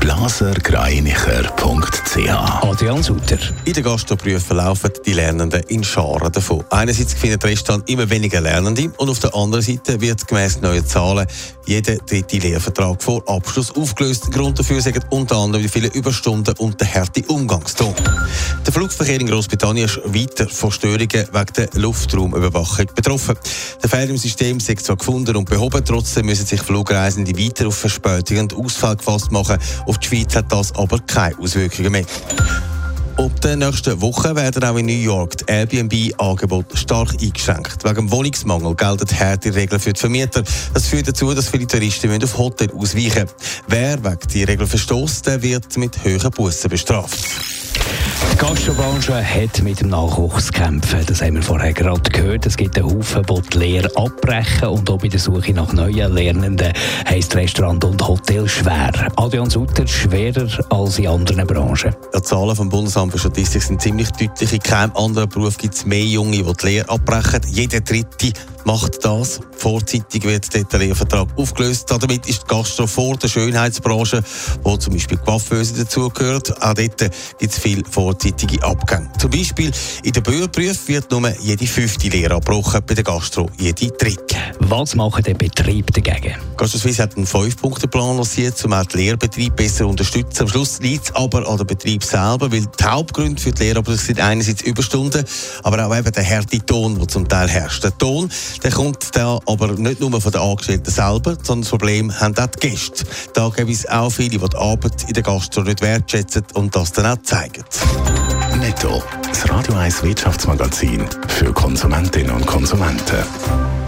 blasergreinicher.ch Adrian Sutter. In den Gastroprüfen laufen die Lernenden in Scharen davon. Einerseits findet Restaurant immer weniger Lernende und auf der anderen Seite wird gemäss neuen Zahlen jeder dritte Lehrvertrag vor Abschluss aufgelöst. Grund dafür sind unter anderem die vielen Überstunden und der harte Umgangston. Der Flugverkehr in Großbritannien ist weiter von Störungen wegen der Luftraumüberwachung betroffen. Der Fehler im System ist zwar gefunden und behoben, trotzdem müssen sich Flugreisende weiter auf Verspätungen und Ausfall gefasst machen. Auf die Schweiz hat das aber keine Auswirkungen mehr. Ab der nächsten Woche werden auch in New York die Airbnb-Angebote stark eingeschränkt. Wegen Wohnungsmangel gelten harte Regeln für die Vermieter. Das führt dazu, dass viele Touristen auf Hotel ausweichen müssen. Wer wegen die Regeln verstößt, wird mit höheren Bussen bestraft. Die Gastrobranche hat mit dem Nachwuchs zu kämpfen. Das haben wir vorher gerade gehört. Es gibt einen Haufen, die die Lehre abbrechen. Und auch bei der Suche nach neuen Lernenden heisst Restaurant und Hotel schwer. Adrian Sutter schwerer als in anderen Branchen. Die Zahlen vom Bundesamt für Statistik sind ziemlich deutlich. In keinem anderen Beruf gibt es mehr Junge, die die Lehre abbrechen. Jeder dritte macht das. Vorzeitig wird der Lehrvertrag aufgelöst. Damit ist die Gastro vor der Schönheitsbranche, wo zum Beispiel Coiffeuse dazugehört. Auch dort gibt es viele vorzeitige Abgänge. Zum Beispiel in den Bürgerberufen wird nur jede fünfte Lehre abgebrochen, bei der Gastro jede dritte. Was machen der Betrieb dagegen? Gastro Suisse hat einen Fünf-Punkte-Plan lanciert, um auch den Lehrbetrieb besser zu unterstützen. Am Schluss liegt es aber an dem Betrieb selber, weil die Hauptgründe für die Lehre sind einerseits Überstunden, aber auch eben der harte Ton, der zum Teil herrscht. Der Ton, der kommt da aber nicht nur von den Angestellten selber, sondern das Problem haben auch die Gäste. Da gibt es auch viele, die die Arbeit in der Gastro nicht wertschätzen und das dann auch zeigen. Netto, das Radio 1 Wirtschaftsmagazin für Konsumentinnen und Konsumenten.